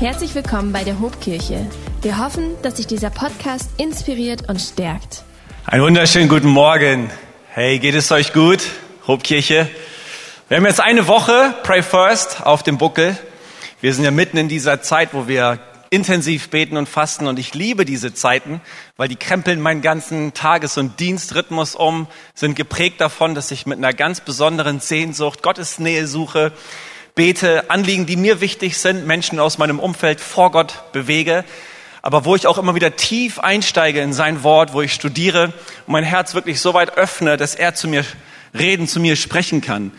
Herzlich willkommen bei der Hobkirche. Wir hoffen, dass sich dieser Podcast inspiriert und stärkt. Einen wunderschönen guten Morgen. Hey, geht es euch gut? Hobkirche. Wir haben jetzt eine Woche Pray First auf dem Buckel. Wir sind ja mitten in dieser Zeit, wo wir intensiv beten und fasten und ich liebe diese Zeiten, weil die krempeln meinen ganzen Tages- und Dienstrhythmus um, sind geprägt davon, dass ich mit einer ganz besonderen Sehnsucht Gottes Nähe suche, bete, Anliegen, die mir wichtig sind, Menschen aus meinem Umfeld vor Gott bewege, aber wo ich auch immer wieder tief einsteige in sein Wort, wo ich studiere und mein Herz wirklich so weit öffne, dass er zu mir reden, zu mir sprechen kann.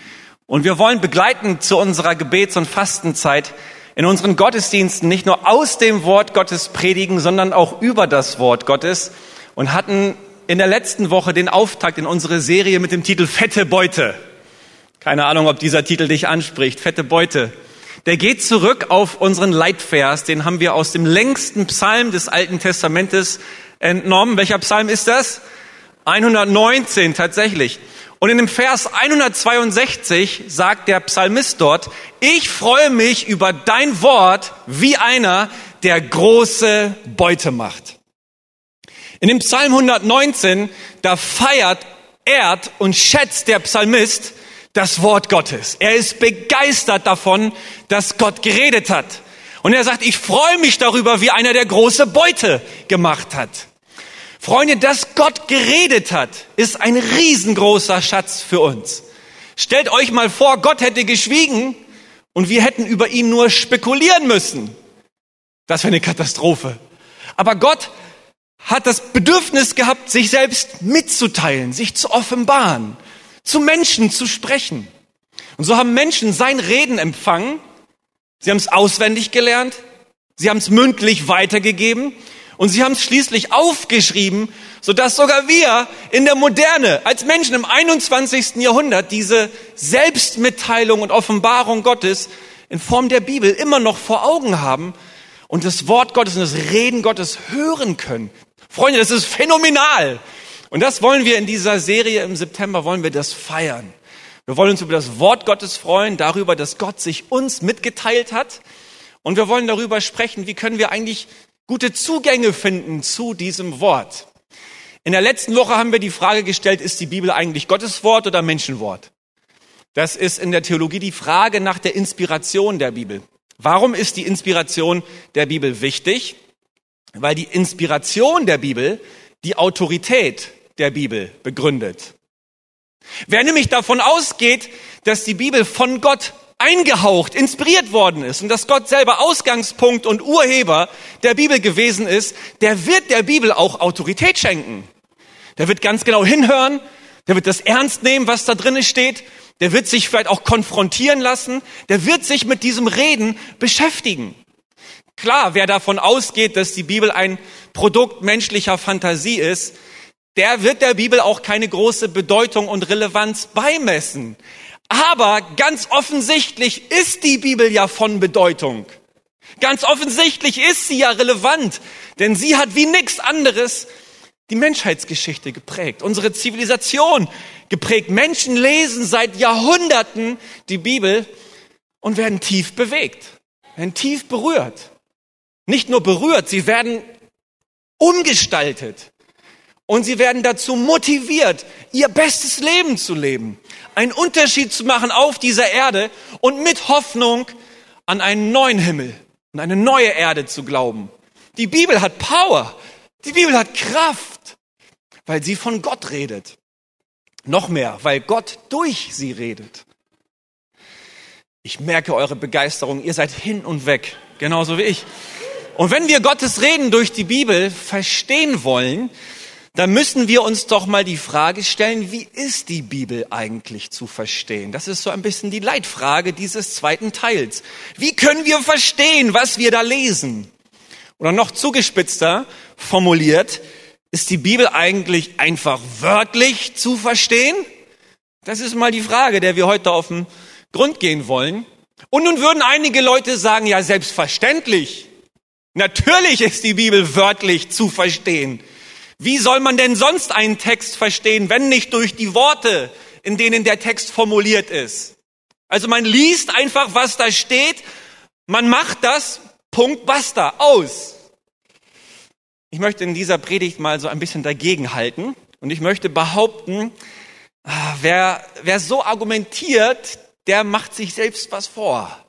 Und wir wollen begleiten zu unserer Gebets- und Fastenzeit in unseren Gottesdiensten nicht nur aus dem Wort Gottes predigen, sondern auch über das Wort Gottes und hatten in der letzten Woche den Auftakt in unsere Serie mit dem Titel Fette Beute. Keine Ahnung, ob dieser Titel dich anspricht. Fette Beute. Der geht zurück auf unseren Leitvers. Den haben wir aus dem längsten Psalm des Alten Testamentes entnommen. Welcher Psalm ist das? 119 tatsächlich. Und in dem Vers 162 sagt der Psalmist dort, ich freue mich über dein Wort wie einer, der große Beute macht. In dem Psalm 119, da feiert, ehrt und schätzt der Psalmist das Wort Gottes. Er ist begeistert davon, dass Gott geredet hat. Und er sagt, ich freue mich darüber, wie einer der große Beute gemacht hat. Freunde, dass Gott geredet hat, ist ein riesengroßer Schatz für uns. Stellt euch mal vor, Gott hätte geschwiegen und wir hätten über ihn nur spekulieren müssen. Das wäre eine Katastrophe. Aber Gott hat das Bedürfnis gehabt, sich selbst mitzuteilen, sich zu offenbaren zu Menschen zu sprechen. Und so haben Menschen sein Reden empfangen. Sie haben es auswendig gelernt. Sie haben es mündlich weitergegeben. Und sie haben es schließlich aufgeschrieben, sodass sogar wir in der Moderne, als Menschen im 21. Jahrhundert, diese Selbstmitteilung und Offenbarung Gottes in Form der Bibel immer noch vor Augen haben und das Wort Gottes und das Reden Gottes hören können. Freunde, das ist phänomenal. Und das wollen wir in dieser Serie im September, wollen wir das feiern. Wir wollen uns über das Wort Gottes freuen, darüber, dass Gott sich uns mitgeteilt hat. Und wir wollen darüber sprechen, wie können wir eigentlich gute Zugänge finden zu diesem Wort. In der letzten Woche haben wir die Frage gestellt, ist die Bibel eigentlich Gottes Wort oder Menschenwort? Das ist in der Theologie die Frage nach der Inspiration der Bibel. Warum ist die Inspiration der Bibel wichtig? Weil die Inspiration der Bibel die Autorität der Bibel begründet. Wer nämlich davon ausgeht, dass die Bibel von Gott eingehaucht, inspiriert worden ist und dass Gott selber Ausgangspunkt und Urheber der Bibel gewesen ist, der wird der Bibel auch Autorität schenken. Der wird ganz genau hinhören, der wird das ernst nehmen, was da drinnen steht, der wird sich vielleicht auch konfrontieren lassen, der wird sich mit diesem Reden beschäftigen. Klar, wer davon ausgeht, dass die Bibel ein Produkt menschlicher Fantasie ist, der wird der Bibel auch keine große Bedeutung und Relevanz beimessen. Aber ganz offensichtlich ist die Bibel ja von Bedeutung. Ganz offensichtlich ist sie ja relevant, denn sie hat wie nichts anderes die Menschheitsgeschichte geprägt, unsere Zivilisation geprägt. Menschen lesen seit Jahrhunderten die Bibel und werden tief bewegt, werden tief berührt. Nicht nur berührt, sie werden umgestaltet. Und sie werden dazu motiviert, ihr bestes Leben zu leben, einen Unterschied zu machen auf dieser Erde und mit Hoffnung an einen neuen Himmel und eine neue Erde zu glauben. Die Bibel hat Power, die Bibel hat Kraft, weil sie von Gott redet. Noch mehr, weil Gott durch sie redet. Ich merke eure Begeisterung, ihr seid hin und weg, genauso wie ich. Und wenn wir Gottes Reden durch die Bibel verstehen wollen, dann müssen wir uns doch mal die Frage stellen, wie ist die Bibel eigentlich zu verstehen? Das ist so ein bisschen die Leitfrage dieses zweiten Teils. Wie können wir verstehen, was wir da lesen? Oder noch zugespitzter formuliert, ist die Bibel eigentlich einfach wörtlich zu verstehen? Das ist mal die Frage, der wir heute auf den Grund gehen wollen. Und nun würden einige Leute sagen, ja, selbstverständlich. Natürlich ist die Bibel wörtlich zu verstehen. Wie soll man denn sonst einen Text verstehen, wenn nicht durch die Worte, in denen der Text formuliert ist? Also man liest einfach, was da steht, man macht das, Punkt, basta, aus. Ich möchte in dieser Predigt mal so ein bisschen dagegen halten und ich möchte behaupten, ah, wer, wer so argumentiert, der macht sich selbst was vor.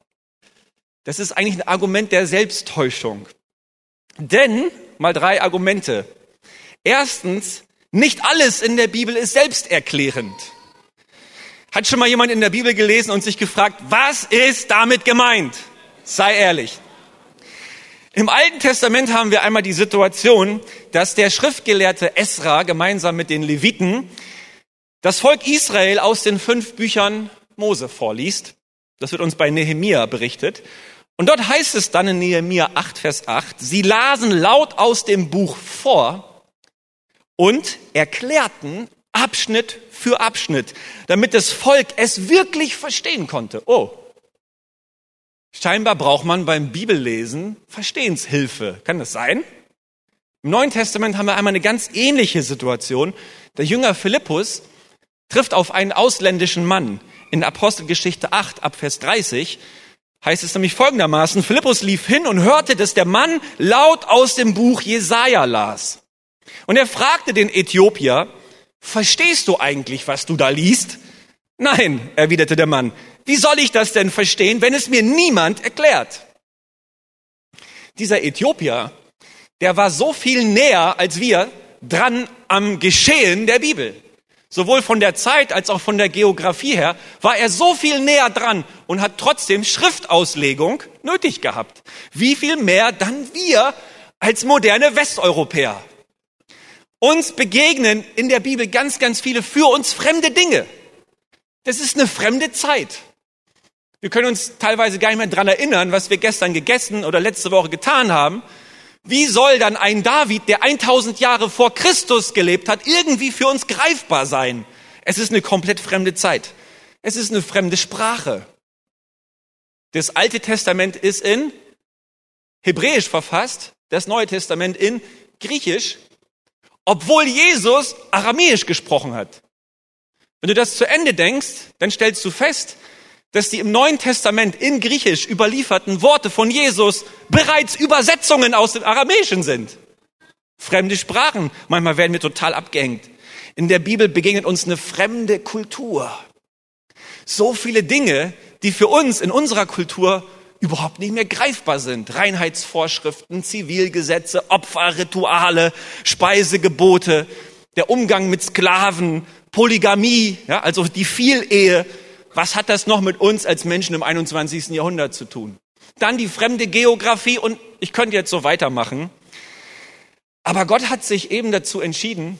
Das ist eigentlich ein Argument der Selbsttäuschung. Denn, mal drei Argumente. Erstens, nicht alles in der Bibel ist selbsterklärend. Hat schon mal jemand in der Bibel gelesen und sich gefragt, was ist damit gemeint? Sei ehrlich. Im Alten Testament haben wir einmal die Situation, dass der Schriftgelehrte Esra gemeinsam mit den Leviten das Volk Israel aus den fünf Büchern Mose vorliest. Das wird uns bei Nehemia berichtet. Und dort heißt es dann in Nehemia 8, Vers 8, sie lasen laut aus dem Buch vor und erklärten Abschnitt für Abschnitt, damit das Volk es wirklich verstehen konnte. Oh, Scheinbar braucht man beim Bibellesen Verstehenshilfe. Kann das sein? Im Neuen Testament haben wir einmal eine ganz ähnliche Situation. Der Jünger Philippus trifft auf einen ausländischen Mann. In Apostelgeschichte 8 ab Vers 30 heißt es nämlich folgendermaßen, Philippus lief hin und hörte, dass der Mann laut aus dem Buch Jesaja las. Und er fragte den Äthiopier, verstehst du eigentlich, was du da liest? Nein, erwiderte der Mann, wie soll ich das denn verstehen, wenn es mir niemand erklärt? Dieser Äthiopier, der war so viel näher als wir dran am Geschehen der Bibel. Sowohl von der Zeit als auch von der Geografie her war er so viel näher dran und hat trotzdem Schriftauslegung nötig gehabt. Wie viel mehr dann wir als moderne Westeuropäer? Uns begegnen in der Bibel ganz, ganz viele für uns fremde Dinge. Das ist eine fremde Zeit. Wir können uns teilweise gar nicht mehr dran erinnern, was wir gestern gegessen oder letzte Woche getan haben. Wie soll dann ein David, der 1000 Jahre vor Christus gelebt hat, irgendwie für uns greifbar sein? Es ist eine komplett fremde Zeit. Es ist eine fremde Sprache. Das Alte Testament ist in Hebräisch verfasst, das Neue Testament in Griechisch, obwohl Jesus Aramäisch gesprochen hat. Wenn du das zu Ende denkst, dann stellst du fest, dass die im Neuen Testament in Griechisch überlieferten Worte von Jesus bereits Übersetzungen aus dem Aramäischen sind. Fremde Sprachen. Manchmal werden wir total abgehängt. In der Bibel begegnet uns eine fremde Kultur. So viele Dinge, die für uns in unserer Kultur überhaupt nicht mehr greifbar sind. Reinheitsvorschriften, Zivilgesetze, Opferrituale, Speisegebote, der Umgang mit Sklaven, Polygamie, ja, also die Vielehe, was hat das noch mit uns als Menschen im 21. Jahrhundert zu tun? Dann die fremde Geografie und ich könnte jetzt so weitermachen. Aber Gott hat sich eben dazu entschieden,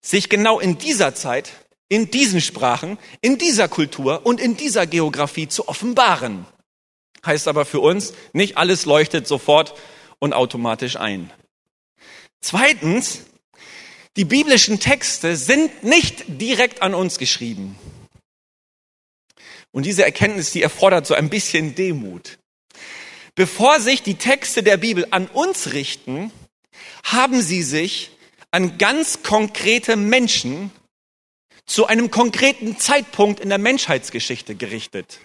sich genau in dieser Zeit, in diesen Sprachen, in dieser Kultur und in dieser Geografie zu offenbaren. Heißt aber für uns, nicht alles leuchtet sofort und automatisch ein. Zweitens, die biblischen Texte sind nicht direkt an uns geschrieben. Und diese Erkenntnis, die erfordert so ein bisschen Demut. Bevor sich die Texte der Bibel an uns richten, haben sie sich an ganz konkrete Menschen zu einem konkreten Zeitpunkt in der Menschheitsgeschichte gerichtet.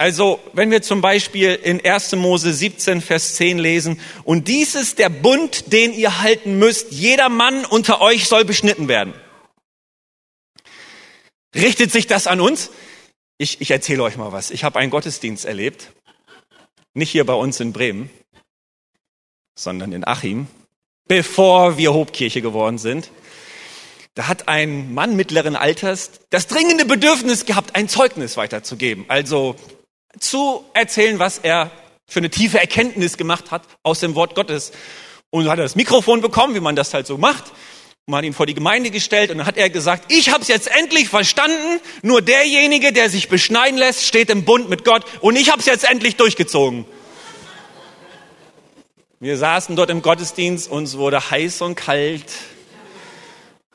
Also, wenn wir zum Beispiel in 1. Mose 17, Vers 10 lesen, und dies ist der Bund, den ihr halten müsst, jeder Mann unter euch soll beschnitten werden. Richtet sich das an uns? Ich, ich erzähle euch mal was. Ich habe einen Gottesdienst erlebt. Nicht hier bei uns in Bremen, sondern in Achim, bevor wir Hobkirche geworden sind. Da hat ein Mann mittleren Alters das dringende Bedürfnis gehabt, ein Zeugnis weiterzugeben. Also zu erzählen, was er für eine tiefe Erkenntnis gemacht hat aus dem Wort Gottes. Und so hat er das Mikrofon bekommen, wie man das halt so macht. Man hat ihn vor die Gemeinde gestellt und dann hat er gesagt, ich habe es jetzt endlich verstanden, nur derjenige, der sich beschneiden lässt, steht im Bund mit Gott und ich habe es jetzt endlich durchgezogen. Wir saßen dort im Gottesdienst, uns wurde heiß und kalt,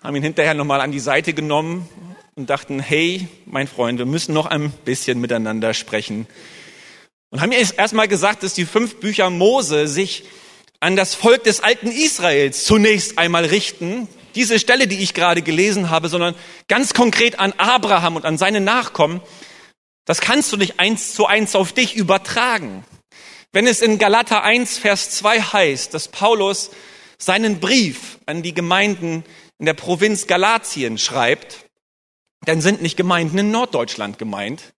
haben ihn hinterher nochmal an die Seite genommen und dachten, hey, mein Freund, wir müssen noch ein bisschen miteinander sprechen. Und haben erstmal gesagt, dass die fünf Bücher Mose sich an das Volk des alten Israels zunächst einmal richten, diese Stelle, die ich gerade gelesen habe, sondern ganz konkret an Abraham und an seine Nachkommen, das kannst du nicht eins zu eins auf dich übertragen. Wenn es in Galater 1, Vers 2 heißt, dass Paulus seinen Brief an die Gemeinden in der Provinz Galatien schreibt, dann sind nicht Gemeinden in Norddeutschland gemeint,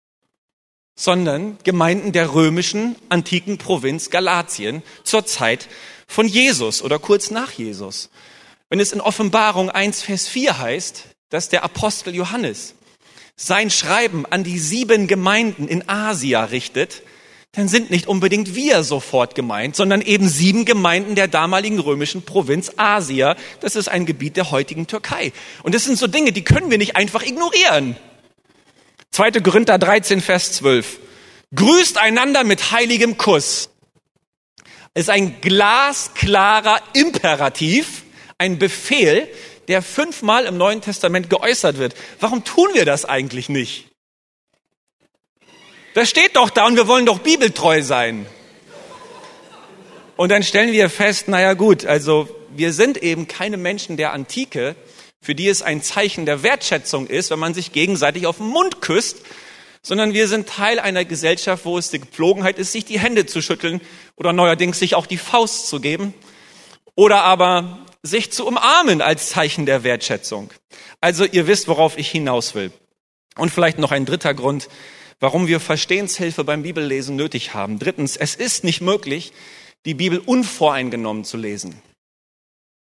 sondern Gemeinden der römischen antiken Provinz Galatien zur Zeit von Jesus oder kurz nach Jesus. Wenn es in Offenbarung 1, Vers 4 heißt, dass der Apostel Johannes sein Schreiben an die sieben Gemeinden in Asia richtet, dann sind nicht unbedingt wir sofort gemeint, sondern eben sieben Gemeinden der damaligen römischen Provinz Asia. Das ist ein Gebiet der heutigen Türkei. Und das sind so Dinge, die können wir nicht einfach ignorieren. 2. Korinther 13, Vers 12. Grüßt einander mit heiligem Kuss. Ist ein glasklarer Imperativ, ein Befehl, der fünfmal im Neuen Testament geäußert wird. Warum tun wir das eigentlich nicht? Das steht doch da und wir wollen doch bibeltreu sein. Und dann stellen wir fest, naja gut, also wir sind eben keine Menschen der Antike, für die es ein Zeichen der Wertschätzung ist, wenn man sich gegenseitig auf den Mund küsst, sondern wir sind Teil einer Gesellschaft, wo es die Gepflogenheit ist, sich die Hände zu schütteln oder neuerdings sich auch die Faust zu geben oder aber sich zu umarmen als Zeichen der Wertschätzung. Also ihr wisst, worauf ich hinaus will. Und vielleicht noch ein dritter Grund, warum wir Verstehenshilfe beim Bibellesen nötig haben. Drittens, es ist nicht möglich, die Bibel unvoreingenommen zu lesen.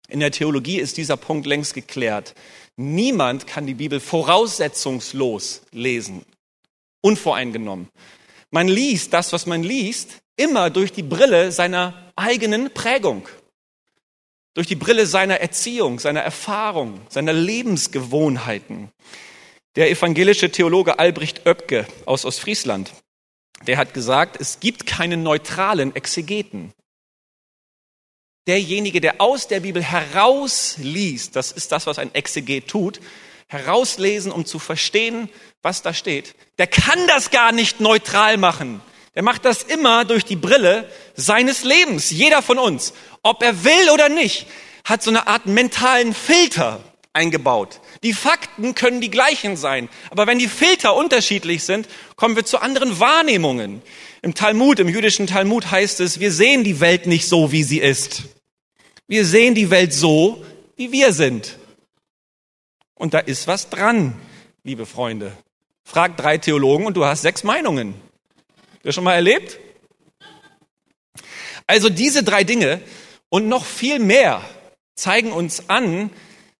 In der Theologie ist dieser Punkt längst geklärt. Niemand kann die Bibel voraussetzungslos lesen, unvoreingenommen. Man liest das, was man liest, immer durch die Brille seiner eigenen Prägung, durch die Brille seiner Erziehung, seiner Erfahrung, seiner Lebensgewohnheiten. Der evangelische Theologe Albrecht Oebke aus Ostfriesland, der hat gesagt, es gibt keinen neutralen Exegeten. Derjenige, der aus der Bibel herausliest, das ist das, was ein Exeget tut, herauslesen, um zu verstehen, was da steht, der kann das gar nicht neutral machen. Der macht das immer durch die Brille seines Lebens. Jeder von uns, ob er will oder nicht, hat so eine Art mentalen Filter eingebaut. Die Fakten können die gleichen sein, aber wenn die Filter unterschiedlich sind, kommen wir zu anderen Wahrnehmungen. Im Talmud, im jüdischen Talmud heißt es, wir sehen die Welt nicht so, wie sie ist. Wir sehen die Welt so, wie wir sind. Und da ist was dran, liebe Freunde. Frag drei Theologen und du hast sechs Meinungen. Hast du schon mal erlebt? Also diese drei Dinge und noch viel mehr zeigen uns an,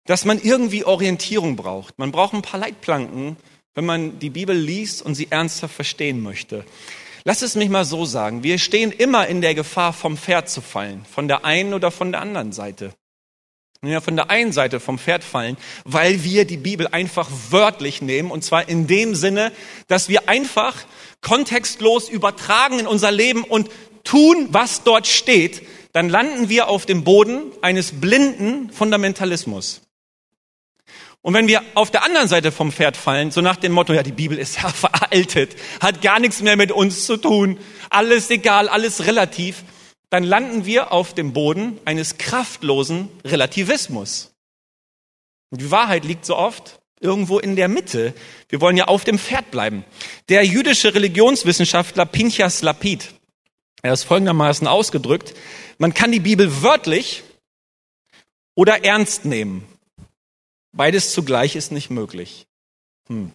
dass man irgendwie Orientierung braucht. Man braucht ein paar Leitplanken, wenn man die Bibel liest und sie ernsthaft verstehen möchte. Lass es mich mal so sagen. Wir stehen immer in der Gefahr, vom Pferd zu fallen. Von der einen oder von der anderen Seite. Wir von der einen Seite vom Pferd fallen, weil wir die Bibel einfach wörtlich nehmen. Und zwar in dem Sinne, dass wir einfach kontextlos übertragen in unser Leben und tun, was dort steht, dann landen wir auf dem Boden eines blinden Fundamentalismus. Und wenn wir auf der anderen Seite vom Pferd fallen, so nach dem Motto, ja, die Bibel ist ja veraltet, hat gar nichts mehr mit uns zu tun, alles egal, alles relativ, dann landen wir auf dem Boden eines kraftlosen Relativismus. Und die Wahrheit liegt so oft irgendwo in der Mitte. Wir wollen ja auf dem Pferd bleiben. Der jüdische Religionswissenschaftler Pinchas Lapid, er ist folgendermaßen ausgedrückt, man kann die Bibel wörtlich oder ernst nehmen. Beides zugleich ist nicht möglich. Hm.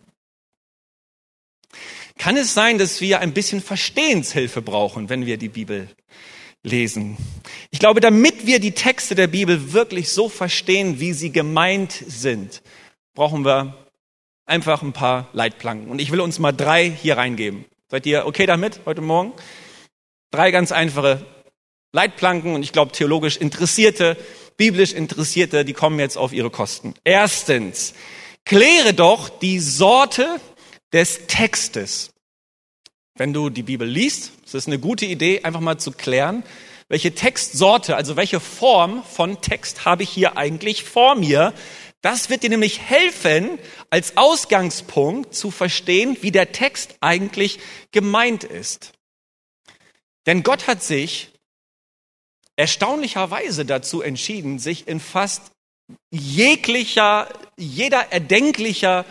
Kann es sein, dass wir ein bisschen Verstehenshilfe brauchen, wenn wir die Bibel lesen? Ich glaube, damit wir die Texte der Bibel wirklich so verstehen, wie sie gemeint sind, brauchen wir einfach ein paar Leitplanken. Und ich will uns mal drei hier reingeben. Seid ihr okay damit heute Morgen? Drei ganz einfache Leitplanken und ich glaube theologisch Interessierte biblisch Interessierte, die kommen jetzt auf ihre Kosten. Erstens, kläre doch die Sorte des Textes. Wenn du die Bibel liest, ist es eine gute Idee, einfach mal zu klären, welche Textsorte, also welche Form von Text habe ich hier eigentlich vor mir. Das wird dir nämlich helfen, als Ausgangspunkt zu verstehen, wie der Text eigentlich gemeint ist. Denn Gott hat sich erstaunlicherweise dazu entschieden, sich in fast jeglicher, jeder erdenklicher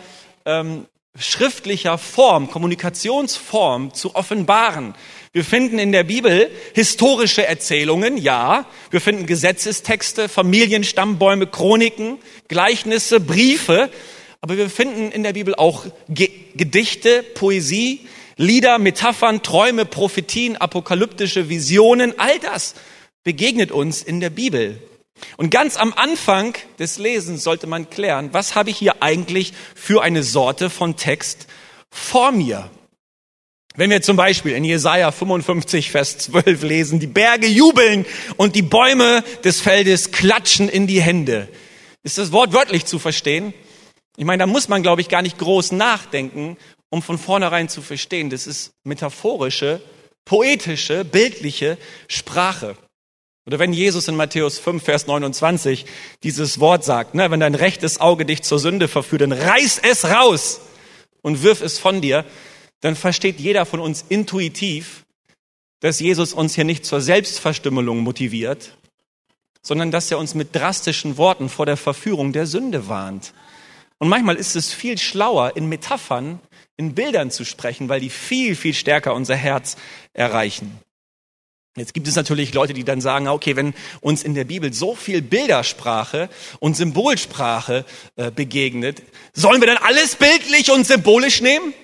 ähm, schriftlicher Form, Kommunikationsform zu offenbaren. Wir finden in der Bibel historische Erzählungen, ja. Wir finden Gesetzestexte, Familienstammbäume, Chroniken, Gleichnisse, Briefe. Aber wir finden in der Bibel auch Ge Gedichte, Poesie, Lieder, Metaphern, Träume, Prophetien, apokalyptische Visionen. All das begegnet uns in der Bibel. Und ganz am Anfang des Lesens sollte man klären, was habe ich hier eigentlich für eine Sorte von Text vor mir? Wenn wir zum Beispiel in Jesaja 55, Vers 12 lesen, die Berge jubeln und die Bäume des Feldes klatschen in die Hände. Ist das Wort wörtlich zu verstehen? Ich meine, da muss man, glaube ich, gar nicht groß nachdenken, um von vornherein zu verstehen. Das ist metaphorische, poetische, bildliche Sprache. Oder wenn Jesus in Matthäus 5, Vers 29 dieses Wort sagt, ne, wenn dein rechtes Auge dich zur Sünde verführt, dann reiß es raus und wirf es von dir, dann versteht jeder von uns intuitiv, dass Jesus uns hier nicht zur Selbstverstümmelung motiviert, sondern dass er uns mit drastischen Worten vor der Verführung der Sünde warnt. Und manchmal ist es viel schlauer, in Metaphern, in Bildern zu sprechen, weil die viel, viel stärker unser Herz erreichen. Jetzt gibt es natürlich Leute, die dann sagen, okay, wenn uns in der Bibel so viel Bildersprache und Symbolsprache äh, begegnet, sollen wir dann alles bildlich und symbolisch nehmen?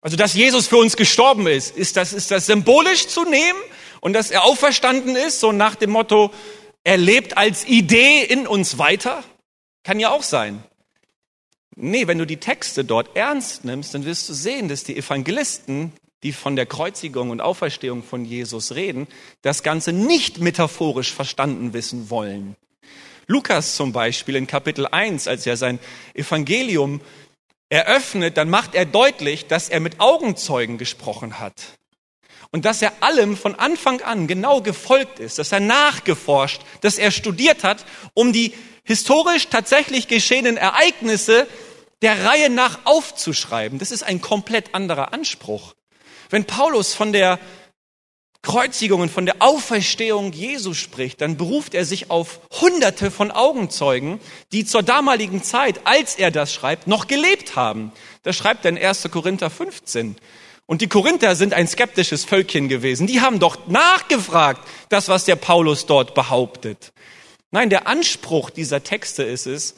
Also, dass Jesus für uns gestorben ist, ist das, ist das symbolisch zu nehmen und dass er auferstanden ist, so nach dem Motto, er lebt als Idee in uns weiter? Kann ja auch sein. Nee, wenn du die Texte dort ernst nimmst, dann wirst du sehen, dass die Evangelisten die von der Kreuzigung und Auferstehung von Jesus reden, das Ganze nicht metaphorisch verstanden wissen wollen. Lukas zum Beispiel in Kapitel 1, als er sein Evangelium eröffnet, dann macht er deutlich, dass er mit Augenzeugen gesprochen hat. Und dass er allem von Anfang an genau gefolgt ist, dass er nachgeforscht, dass er studiert hat, um die historisch tatsächlich geschehenen Ereignisse der Reihe nach aufzuschreiben. Das ist ein komplett anderer Anspruch. Wenn Paulus von der Kreuzigung und von der Auferstehung Jesu spricht, dann beruft er sich auf hunderte von Augenzeugen, die zur damaligen Zeit, als er das schreibt, noch gelebt haben. Das schreibt er in 1. Korinther 15. Und die Korinther sind ein skeptisches Völkchen gewesen. Die haben doch nachgefragt, das, was der Paulus dort behauptet. Nein, der Anspruch dieser Texte ist es,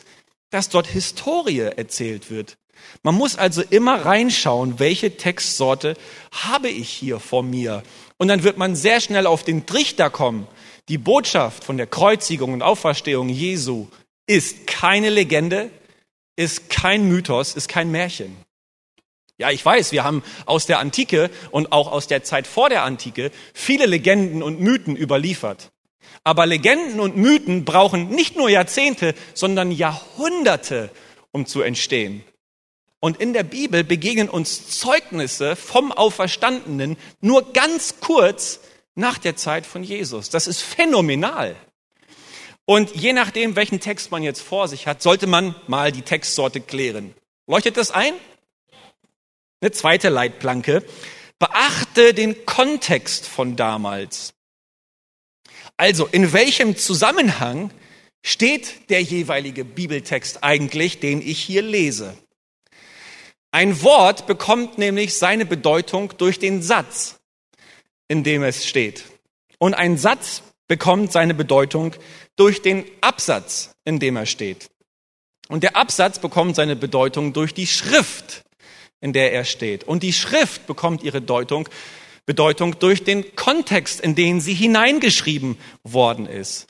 dass dort Historie erzählt wird. Man muss also immer reinschauen, welche Textsorte habe ich hier vor mir. Und dann wird man sehr schnell auf den Trichter kommen. Die Botschaft von der Kreuzigung und Auferstehung Jesu ist keine Legende, ist kein Mythos, ist kein Märchen. Ja, ich weiß, wir haben aus der Antike und auch aus der Zeit vor der Antike viele Legenden und Mythen überliefert. Aber Legenden und Mythen brauchen nicht nur Jahrzehnte, sondern Jahrhunderte, um zu entstehen. Und in der Bibel begegnen uns Zeugnisse vom Auferstandenen nur ganz kurz nach der Zeit von Jesus. Das ist phänomenal. Und je nachdem, welchen Text man jetzt vor sich hat, sollte man mal die Textsorte klären. Leuchtet das ein? Eine zweite Leitplanke. Beachte den Kontext von damals. Also, in welchem Zusammenhang steht der jeweilige Bibeltext eigentlich, den ich hier lese? Ein Wort bekommt nämlich seine Bedeutung durch den Satz, in dem es steht. Und ein Satz bekommt seine Bedeutung durch den Absatz, in dem er steht. Und der Absatz bekommt seine Bedeutung durch die Schrift, in der er steht. Und die Schrift bekommt ihre Deutung, Bedeutung durch den Kontext, in den sie hineingeschrieben worden ist.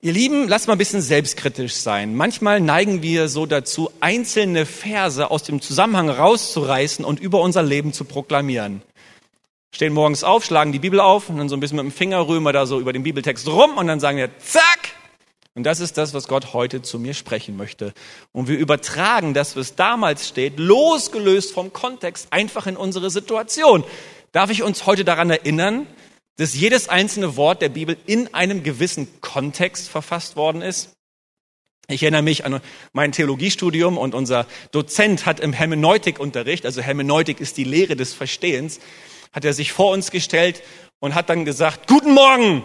Ihr Lieben, lasst mal ein bisschen selbstkritisch sein. Manchmal neigen wir so dazu, einzelne Verse aus dem Zusammenhang rauszureißen und über unser Leben zu proklamieren. Stehen morgens auf, schlagen die Bibel auf und dann so ein bisschen mit dem Finger rühmen wir da so über den Bibeltext rum und dann sagen wir, zack! Und das ist das, was Gott heute zu mir sprechen möchte. Und wir übertragen das, was damals steht, losgelöst vom Kontext, einfach in unsere Situation. Darf ich uns heute daran erinnern, dass jedes einzelne Wort der Bibel in einem gewissen Kontext verfasst worden ist. Ich erinnere mich an mein Theologiestudium und unser Dozent hat im Hermeneutikunterricht, also Hermeneutik ist die Lehre des Verstehens, hat er sich vor uns gestellt und hat dann gesagt, guten Morgen,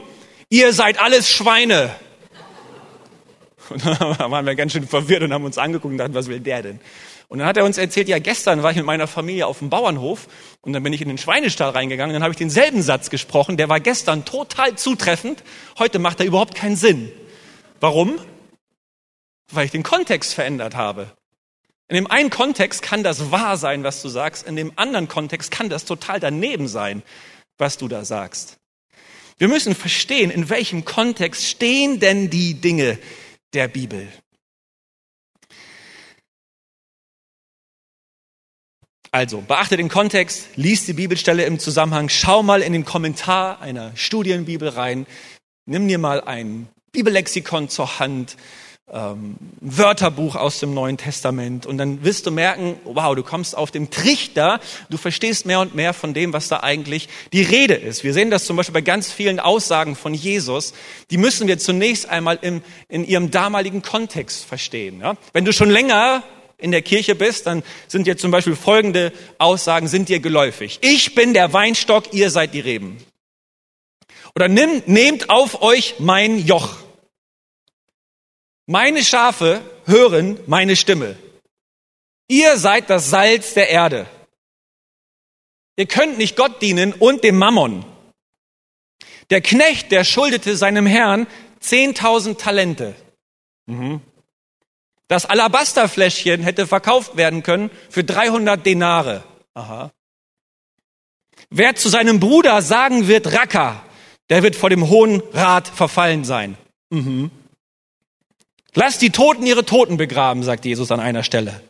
ihr seid alles Schweine. Und dann waren wir ganz schön verwirrt und haben uns angeguckt und dachten, was will der denn? Und dann hat er uns erzählt, ja, gestern war ich mit meiner Familie auf dem Bauernhof und dann bin ich in den Schweinestall reingegangen und dann habe ich denselben Satz gesprochen, der war gestern total zutreffend, heute macht er überhaupt keinen Sinn. Warum? Weil ich den Kontext verändert habe. In dem einen Kontext kann das wahr sein, was du sagst, in dem anderen Kontext kann das total daneben sein, was du da sagst. Wir müssen verstehen, in welchem Kontext stehen denn die Dinge der Bibel. Also, beachte den Kontext, lies die Bibelstelle im Zusammenhang, schau mal in den Kommentar einer Studienbibel rein, nimm dir mal ein Bibellexikon zur Hand, ähm, Wörterbuch aus dem Neuen Testament und dann wirst du merken, wow, du kommst auf dem Trichter, du verstehst mehr und mehr von dem, was da eigentlich die Rede ist. Wir sehen das zum Beispiel bei ganz vielen Aussagen von Jesus, die müssen wir zunächst einmal im, in ihrem damaligen Kontext verstehen. Ja? Wenn du schon länger in der Kirche bist, dann sind dir zum Beispiel folgende Aussagen, sind dir geläufig. Ich bin der Weinstock, ihr seid die Reben. Oder nimm, nehmt auf euch mein Joch. Meine Schafe hören meine Stimme. Ihr seid das Salz der Erde. Ihr könnt nicht Gott dienen und dem Mammon. Der Knecht, der schuldete seinem Herrn 10.000 Talente. Mhm. Das Alabasterfläschchen hätte verkauft werden können für 300 Denare. Aha. Wer zu seinem Bruder sagen wird, Racker, der wird vor dem Hohen Rat verfallen sein. Mhm. Lass die Toten ihre Toten begraben, sagt Jesus an einer Stelle.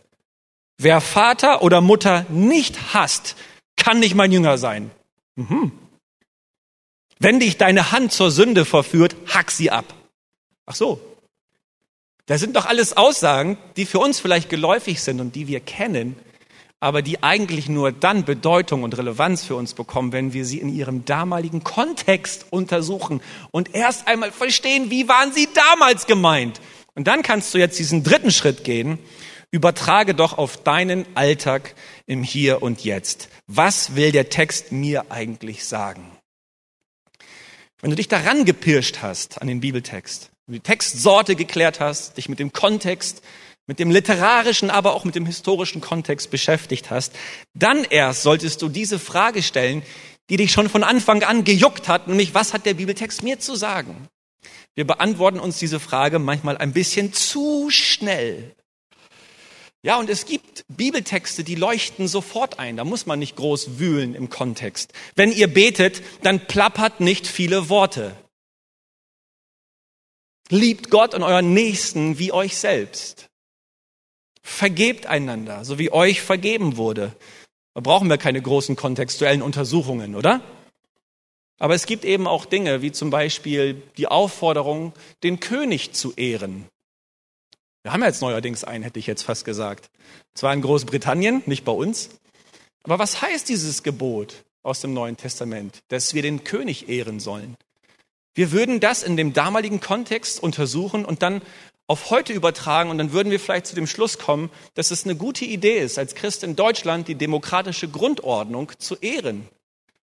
Wer Vater oder Mutter nicht hasst, kann nicht mein Jünger sein. Mhm. Wenn dich deine Hand zur Sünde verführt, hack sie ab. Ach so. Das sind doch alles Aussagen, die für uns vielleicht geläufig sind und die wir kennen, aber die eigentlich nur dann Bedeutung und Relevanz für uns bekommen, wenn wir sie in ihrem damaligen Kontext untersuchen und erst einmal verstehen, wie waren sie damals gemeint. Und dann kannst du jetzt diesen dritten Schritt gehen. Übertrage doch auf deinen Alltag im Hier und Jetzt. Was will der Text mir eigentlich sagen? Wenn du dich daran gepirscht hast an den Bibeltext, die Textsorte geklärt hast, dich mit dem Kontext, mit dem literarischen, aber auch mit dem historischen Kontext beschäftigt hast, dann erst solltest du diese Frage stellen, die dich schon von Anfang an gejuckt hat, nämlich was hat der Bibeltext mir zu sagen? Wir beantworten uns diese Frage manchmal ein bisschen zu schnell. Ja, und es gibt Bibeltexte, die leuchten sofort ein. Da muss man nicht groß wühlen im Kontext. Wenn ihr betet, dann plappert nicht viele Worte. Liebt Gott und euren Nächsten wie euch selbst. Vergebt einander, so wie euch vergeben wurde. Da brauchen wir keine großen kontextuellen Untersuchungen, oder? Aber es gibt eben auch Dinge, wie zum Beispiel die Aufforderung, den König zu ehren. Wir haben jetzt neuerdings einen, hätte ich jetzt fast gesagt. Zwar in Großbritannien, nicht bei uns. Aber was heißt dieses Gebot aus dem Neuen Testament, dass wir den König ehren sollen? Wir würden das in dem damaligen Kontext untersuchen und dann auf heute übertragen und dann würden wir vielleicht zu dem Schluss kommen, dass es eine gute Idee ist, als Christ in Deutschland die demokratische Grundordnung zu ehren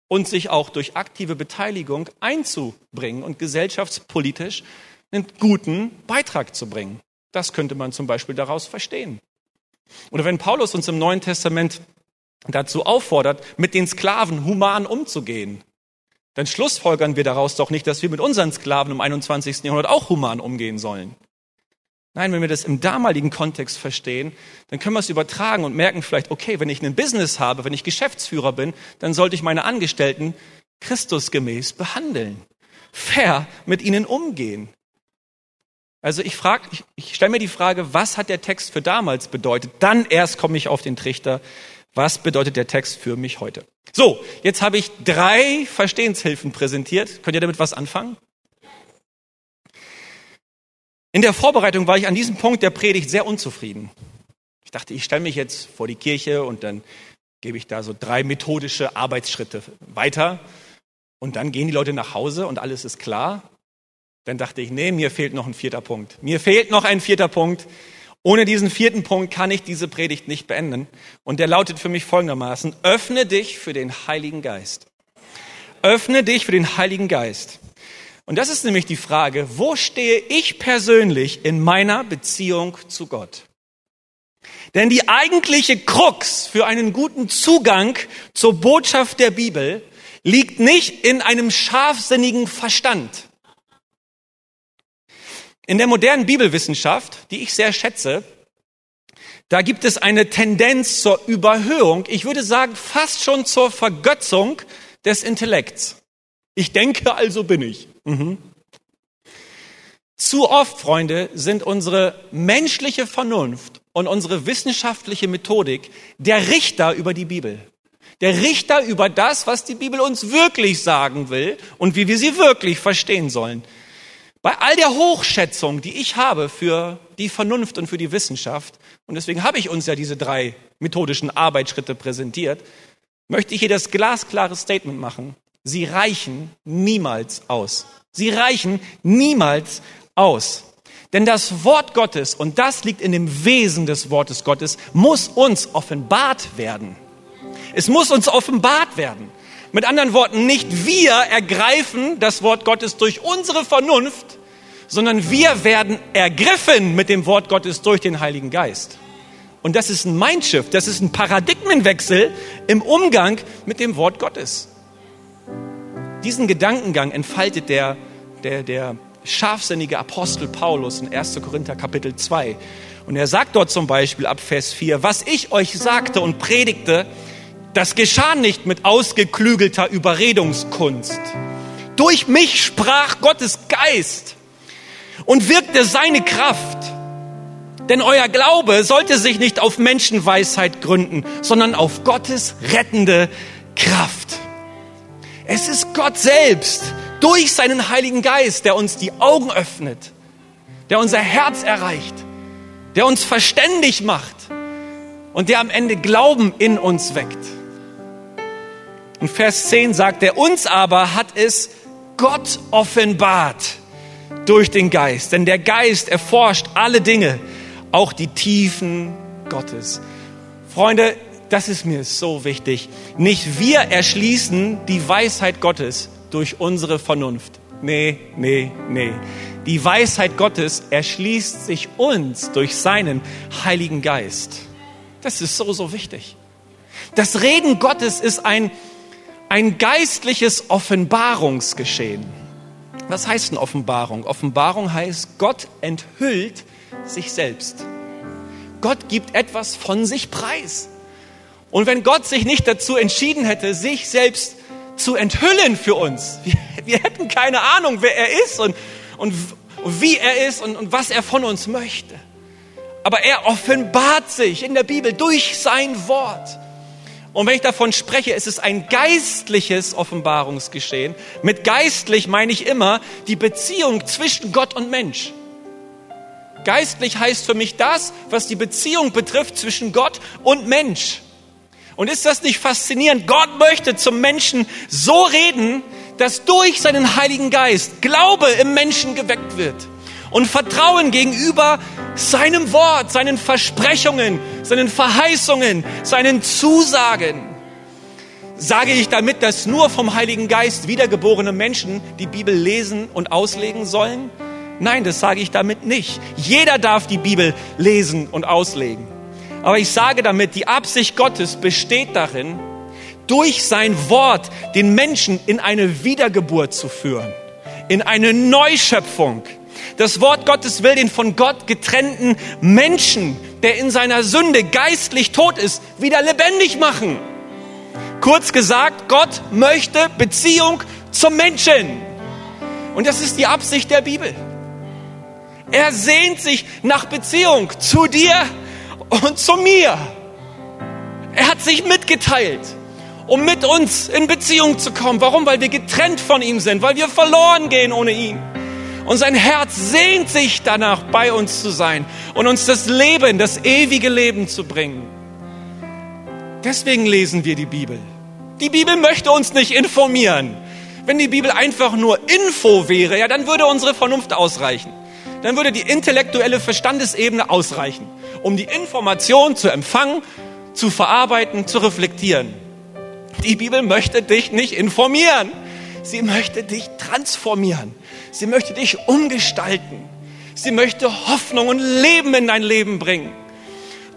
und sich auch durch aktive Beteiligung einzubringen und gesellschaftspolitisch einen guten Beitrag zu bringen. Das könnte man zum Beispiel daraus verstehen. Oder wenn Paulus uns im Neuen Testament dazu auffordert, mit den Sklaven human umzugehen, dann schlussfolgern wir daraus doch nicht, dass wir mit unseren Sklaven im 21. Jahrhundert auch human umgehen sollen. Nein, wenn wir das im damaligen Kontext verstehen, dann können wir es übertragen und merken vielleicht, okay, wenn ich ein Business habe, wenn ich Geschäftsführer bin, dann sollte ich meine Angestellten Christusgemäß behandeln, fair mit ihnen umgehen. Also ich frage, ich, ich stelle mir die Frage, was hat der Text für damals bedeutet? Dann erst komme ich auf den Trichter, was bedeutet der Text für mich heute? So, jetzt habe ich drei Verstehenshilfen präsentiert. Könnt ihr damit was anfangen? In der Vorbereitung war ich an diesem Punkt der Predigt sehr unzufrieden. Ich dachte, ich stelle mich jetzt vor die Kirche und dann gebe ich da so drei methodische Arbeitsschritte weiter und dann gehen die Leute nach Hause und alles ist klar. Dann dachte ich, nee, mir fehlt noch ein vierter Punkt. Mir fehlt noch ein vierter Punkt. Ohne diesen vierten Punkt kann ich diese Predigt nicht beenden. Und der lautet für mich folgendermaßen, öffne dich für den Heiligen Geist. Öffne dich für den Heiligen Geist. Und das ist nämlich die Frage, wo stehe ich persönlich in meiner Beziehung zu Gott? Denn die eigentliche Krux für einen guten Zugang zur Botschaft der Bibel liegt nicht in einem scharfsinnigen Verstand. In der modernen Bibelwissenschaft, die ich sehr schätze, da gibt es eine Tendenz zur Überhöhung, ich würde sagen fast schon zur Vergötzung des Intellekts. Ich denke, also bin ich. Mhm. Zu oft, Freunde, sind unsere menschliche Vernunft und unsere wissenschaftliche Methodik der Richter über die Bibel. Der Richter über das, was die Bibel uns wirklich sagen will und wie wir sie wirklich verstehen sollen. Bei all der Hochschätzung, die ich habe für die Vernunft und für die Wissenschaft, und deswegen habe ich uns ja diese drei methodischen Arbeitsschritte präsentiert, möchte ich hier das glasklare Statement machen. Sie reichen niemals aus. Sie reichen niemals aus. Denn das Wort Gottes, und das liegt in dem Wesen des Wortes Gottes, muss uns offenbart werden. Es muss uns offenbart werden. Mit anderen Worten, nicht wir ergreifen das Wort Gottes durch unsere Vernunft, sondern wir werden ergriffen mit dem Wort Gottes durch den Heiligen Geist. Und das ist ein Mindshift, das ist ein Paradigmenwechsel im Umgang mit dem Wort Gottes. Diesen Gedankengang entfaltet der, der, der scharfsinnige Apostel Paulus in 1. Korinther Kapitel 2. Und er sagt dort zum Beispiel ab Vers 4, was ich euch sagte und predigte, das geschah nicht mit ausgeklügelter Überredungskunst. Durch mich sprach Gottes Geist und wirkte seine Kraft. Denn euer Glaube sollte sich nicht auf Menschenweisheit gründen, sondern auf Gottes rettende Kraft. Es ist Gott selbst, durch seinen Heiligen Geist, der uns die Augen öffnet, der unser Herz erreicht, der uns verständig macht und der am Ende Glauben in uns weckt. In Vers 10 sagt er, uns aber hat es Gott offenbart durch den Geist. Denn der Geist erforscht alle Dinge, auch die Tiefen Gottes. Freunde, das ist mir so wichtig. Nicht wir erschließen die Weisheit Gottes, durch unsere Vernunft. Nee, nee, nee. Die Weisheit Gottes erschließt sich uns durch seinen Heiligen Geist. Das ist so, so wichtig. Das Reden Gottes ist ein, ein geistliches Offenbarungsgeschehen. Was heißt eine Offenbarung? Offenbarung heißt, Gott enthüllt sich selbst. Gott gibt etwas von sich preis. Und wenn Gott sich nicht dazu entschieden hätte, sich selbst zu enthüllen für uns. Wir, wir hätten keine Ahnung, wer er ist und, und, und wie er ist und, und was er von uns möchte. Aber er offenbart sich in der Bibel durch sein Wort. Und wenn ich davon spreche, es ist ein geistliches Offenbarungsgeschehen. Mit geistlich meine ich immer die Beziehung zwischen Gott und Mensch. Geistlich heißt für mich das, was die Beziehung betrifft zwischen Gott und Mensch. Und ist das nicht faszinierend? Gott möchte zum Menschen so reden, dass durch seinen Heiligen Geist Glaube im Menschen geweckt wird und Vertrauen gegenüber seinem Wort, seinen Versprechungen, seinen Verheißungen, seinen Zusagen. Sage ich damit, dass nur vom Heiligen Geist wiedergeborene Menschen die Bibel lesen und auslegen sollen? Nein, das sage ich damit nicht. Jeder darf die Bibel lesen und auslegen. Aber ich sage damit, die Absicht Gottes besteht darin, durch sein Wort den Menschen in eine Wiedergeburt zu führen, in eine Neuschöpfung. Das Wort Gottes will den von Gott getrennten Menschen, der in seiner Sünde geistlich tot ist, wieder lebendig machen. Kurz gesagt, Gott möchte Beziehung zum Menschen. Und das ist die Absicht der Bibel. Er sehnt sich nach Beziehung zu dir und zu mir. Er hat sich mitgeteilt, um mit uns in Beziehung zu kommen. Warum? Weil wir getrennt von ihm sind, weil wir verloren gehen ohne ihn. Und sein Herz sehnt sich danach, bei uns zu sein und uns das Leben, das ewige Leben zu bringen. Deswegen lesen wir die Bibel. Die Bibel möchte uns nicht informieren. Wenn die Bibel einfach nur Info wäre, ja, dann würde unsere Vernunft ausreichen. Dann würde die intellektuelle Verstandesebene ausreichen um die Information zu empfangen, zu verarbeiten, zu reflektieren. Die Bibel möchte dich nicht informieren. Sie möchte dich transformieren. Sie möchte dich umgestalten. Sie möchte Hoffnung und Leben in dein Leben bringen.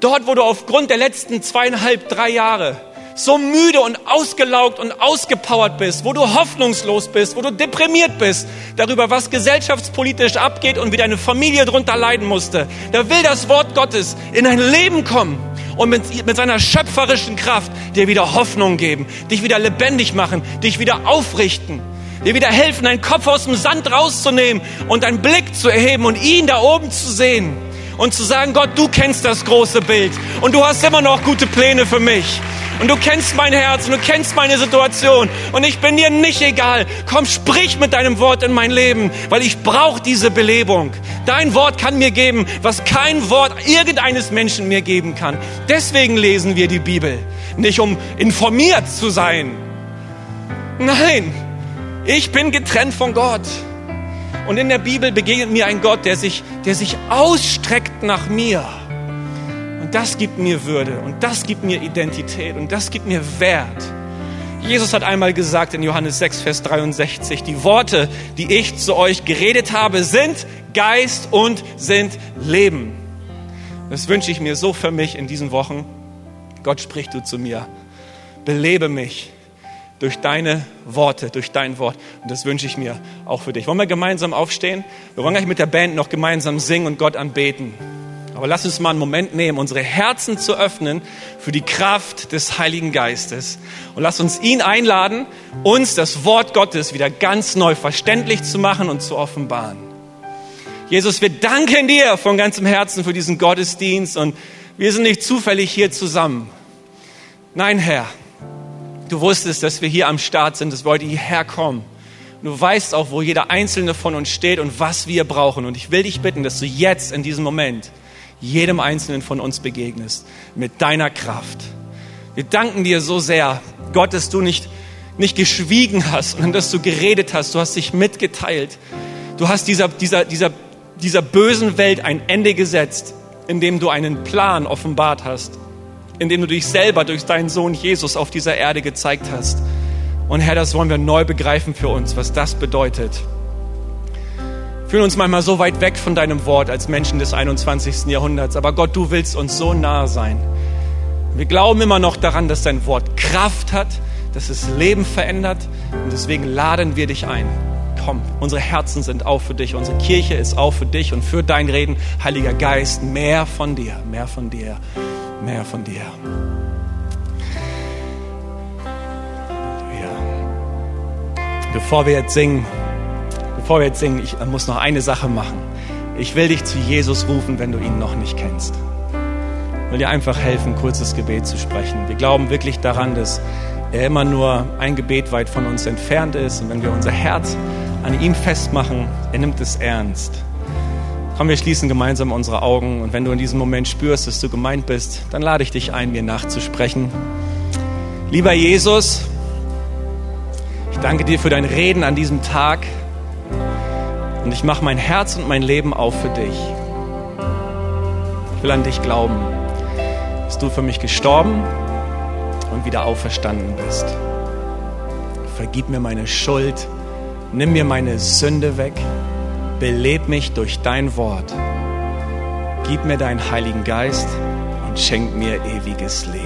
Dort, wo du aufgrund der letzten zweieinhalb, drei Jahre so müde und ausgelaugt und ausgepowert bist, wo du hoffnungslos bist, wo du deprimiert bist darüber, was gesellschaftspolitisch abgeht und wie deine Familie darunter leiden musste, da will das Wort Gottes in dein Leben kommen und mit, mit seiner schöpferischen Kraft dir wieder Hoffnung geben, dich wieder lebendig machen, dich wieder aufrichten, dir wieder helfen, deinen Kopf aus dem Sand rauszunehmen und deinen Blick zu erheben und ihn da oben zu sehen und zu sagen, Gott, du kennst das große Bild und du hast immer noch gute Pläne für mich. Und du kennst mein Herz und du kennst meine Situation. Und ich bin dir nicht egal. Komm, sprich mit deinem Wort in mein Leben, weil ich brauche diese Belebung. Dein Wort kann mir geben, was kein Wort irgendeines Menschen mir geben kann. Deswegen lesen wir die Bibel. Nicht um informiert zu sein. Nein, ich bin getrennt von Gott. Und in der Bibel begegnet mir ein Gott, der sich, der sich ausstreckt nach mir. Und das gibt mir Würde und das gibt mir Identität und das gibt mir Wert. Jesus hat einmal gesagt in Johannes 6, Vers 63, die Worte, die ich zu euch geredet habe, sind Geist und sind Leben. Das wünsche ich mir so für mich in diesen Wochen. Gott sprich du zu mir. Belebe mich durch deine Worte, durch dein Wort. Und das wünsche ich mir auch für dich. Wollen wir gemeinsam aufstehen? Wir wollen gleich mit der Band noch gemeinsam singen und Gott anbeten. Aber lass uns mal einen Moment nehmen, unsere Herzen zu öffnen für die Kraft des Heiligen Geistes. Und lass uns ihn einladen, uns das Wort Gottes wieder ganz neu verständlich zu machen und zu offenbaren. Jesus, wir danken dir von ganzem Herzen für diesen Gottesdienst und wir sind nicht zufällig hier zusammen. Nein, Herr, Du wusstest, dass wir hier am Start sind, dass wir heute hierher kommen. Du weißt auch, wo jeder einzelne von uns steht und was wir brauchen. Und ich will dich bitten, dass du jetzt in diesem Moment jedem einzelnen von uns begegnest mit deiner Kraft. Wir danken dir so sehr, Gott, dass du nicht, nicht geschwiegen hast, sondern dass du geredet hast. Du hast dich mitgeteilt. Du hast dieser, dieser, dieser, dieser bösen Welt ein Ende gesetzt, indem du einen Plan offenbart hast indem du dich selber durch deinen Sohn Jesus auf dieser Erde gezeigt hast. Und Herr, das wollen wir neu begreifen für uns, was das bedeutet. Fühlen uns manchmal so weit weg von deinem Wort als Menschen des 21. Jahrhunderts, aber Gott, du willst uns so nahe sein. Wir glauben immer noch daran, dass dein Wort Kraft hat, dass es Leben verändert und deswegen laden wir dich ein. Komm, unsere Herzen sind auch für dich, unsere Kirche ist auch für dich und für dein Reden. Heiliger Geist, mehr von dir, mehr von dir mehr von dir. Bevor wir jetzt singen, bevor wir jetzt singen, ich muss noch eine Sache machen. Ich will dich zu Jesus rufen, wenn du ihn noch nicht kennst. Ich will dir einfach helfen, ein kurzes Gebet zu sprechen. Wir glauben wirklich daran, dass er immer nur ein Gebet weit von uns entfernt ist. Und wenn wir unser Herz an ihm festmachen, er nimmt es ernst. Komm, wir schließen gemeinsam unsere Augen und wenn du in diesem Moment spürst, dass du gemeint bist, dann lade ich dich ein, mir nachzusprechen. Lieber Jesus, ich danke dir für dein Reden an diesem Tag und ich mache mein Herz und mein Leben auf für dich. Ich will an dich glauben, dass du für mich gestorben und wieder auferstanden bist. Vergib mir meine Schuld, nimm mir meine Sünde weg beleb mich durch dein Wort. Gib mir deinen Heiligen Geist und schenk mir ewiges Leben.